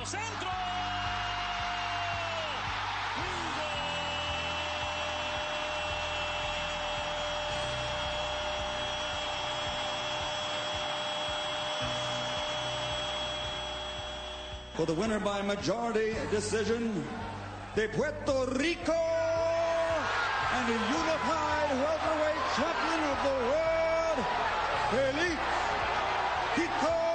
Tiro centro. For the winner by majority decision, de Puerto Rico and the unified welterweight champion of the world, Kiko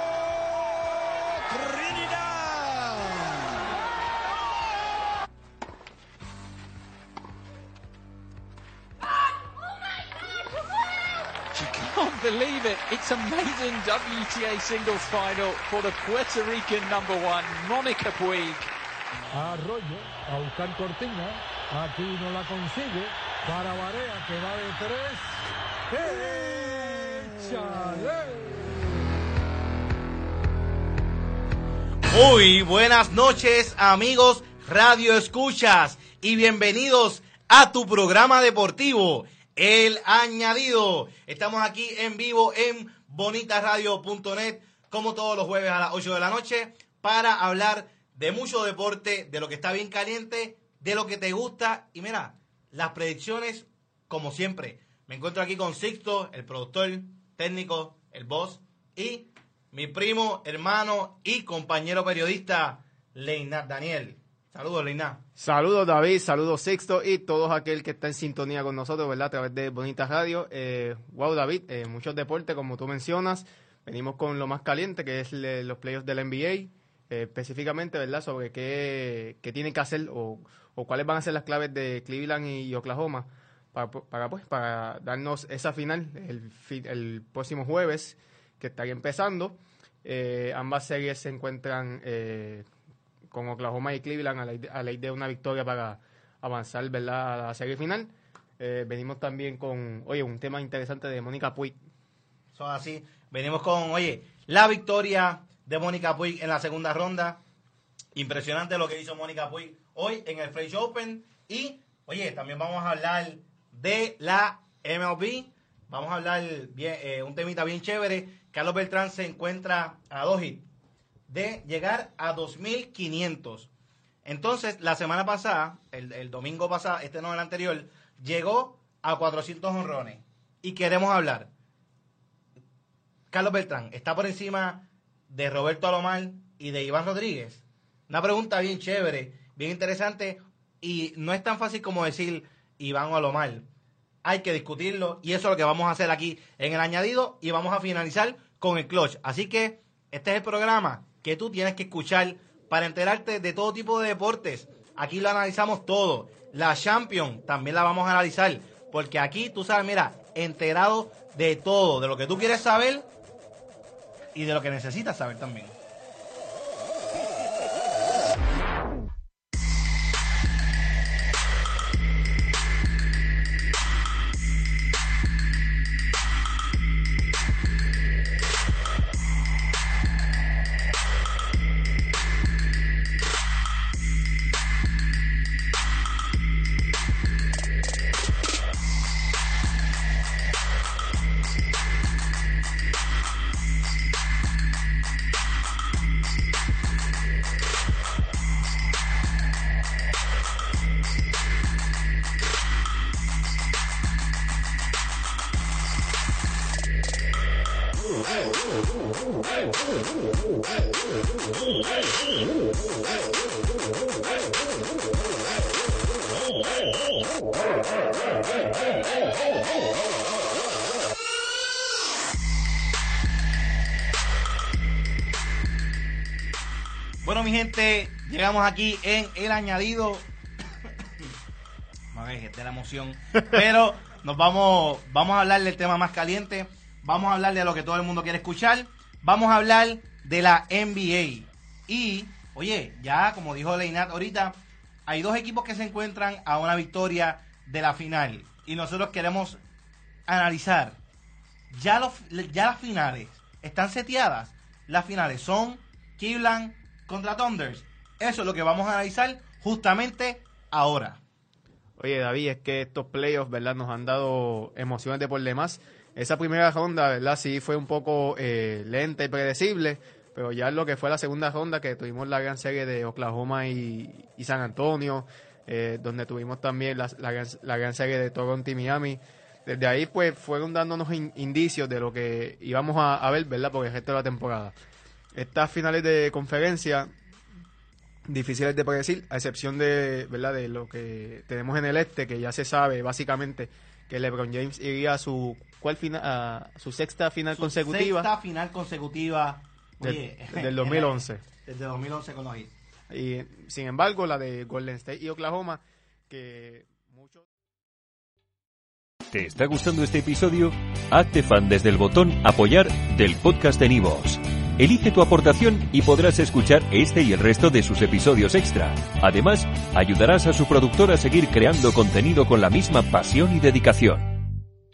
can't believe it. It's amazing WTA singles final for the Puerto Rican number one, Monica Puig. Arroyo a buscar cortina. Aquí no la consigue. Para Barea que va de tres. ¡Échale! Muy buenas noches, amigos Radio Escuchas, y bienvenidos a tu programa deportivo, El Añadido. Estamos aquí en vivo en bonitasradio.net, como todos los jueves a las 8 de la noche, para hablar de mucho deporte, de lo que está bien caliente, de lo que te gusta, y mira, las predicciones, como siempre. Me encuentro aquí con Sixto, el productor, técnico, el boss, y mi primo, hermano y compañero periodista, Leinat Daniel. Saludos, Leinat. Saludos David, saludos Sixto y todos aquel que está en sintonía con nosotros, ¿verdad? A través de Bonitas Radio. Eh, wow, David, eh, muchos deportes, como tú mencionas. Venimos con lo más caliente, que es los playoffs del NBA. eh, específicamente, ¿verdad? Sobre qué, qué tienen que hacer o, o cuáles van a ser las claves de Cleveland y, Oklahoma para, pues, para darnos esa final el, el próximo jueves, que estaría empezando. Eh, ambas series se encuentran con Oklahoma y Cleveland a de, a ley de una victoria para avanzar ¿verdad? a la serie final. Eh, venimos también con, oye, un tema interesante de Mónica Puig. Son así. Venimos con, oye, la victoria de Mónica Puig en la segunda ronda. Impresionante lo que hizo Mónica Puig hoy en el French Open. Y, oye, también vamos a hablar de la MLB. Vamos a hablar bien, eh, un temita bien chévere. Carlos Beltrán se encuentra a dos hits de llegar a 2.500. Entonces, la semana pasada, el, domingo pasado, este no el anterior, llegó a 400 honrones. Y queremos hablar. Carlos Beltrán, ¿está por encima de Roberto Alomar y de Iván Rodríguez? Una pregunta bien chévere, bien interesante. Y no es tan fácil como decir Iván o Alomar. Hay que discutirlo y eso es lo que vamos a hacer aquí en el añadido y vamos a finalizar con el clutch. Así que este es el programa que tú tienes que escuchar para enterarte de todo tipo de deportes. Aquí lo analizamos todo. La Champions también la vamos a analizar. Porque aquí tú sabes, mira, enterado de todo, de lo que tú quieres saber y de lo que necesitas saber también. Bueno, mi gente, llegamos aquí en el añadido. Madre, que de la emoción. Pero nos vamos, vamos a hablar del tema más caliente. Vamos a hablar de lo que todo el mundo quiere escuchar. Vamos a hablar de la NBA. Y oye, ya como dijo Leinat ahorita, hay dos equipos que se encuentran a una victoria de la final. Y nosotros queremos analizar. Ya, las finales están seteadas. Las finales son Cleveland contra Thunders. Eso es lo que vamos a analizar justamente ahora. Oye, David, es que estos playoffs, ¿verdad? Nos han dado emociones de por demás. Esa primera ronda, ¿verdad? Sí fue un poco eh, lenta y predecible, pero ya lo que fue la segunda ronda, que tuvimos la gran serie de Oklahoma y, San Antonio, eh, donde tuvimos también la, gran, serie de Toronto y Miami. Desde ahí, pues, fueron dándonos indicios de lo que íbamos a, a ver, ¿verdad? Por el resto de la temporada. Estas finales de conferencia difíciles de predecir, a excepción de, ¿verdad? de lo que tenemos en el este, que ya se sabe básicamente que LeBron James iría a su cuál final, a su sexta final su consecutiva. Sexta final consecutiva del, del 2011. Desde 2011 con los Y sin embargo, la de Golden State y Oklahoma, que muchos. ¿Te está gustando este episodio? Hazte fan desde el botón Apoyar del podcast de Nivos. Elige tu aportación y podrás escuchar este y el resto de sus episodios extra. Además, ayudarás a su productor a seguir creando contenido con la misma pasión y dedicación.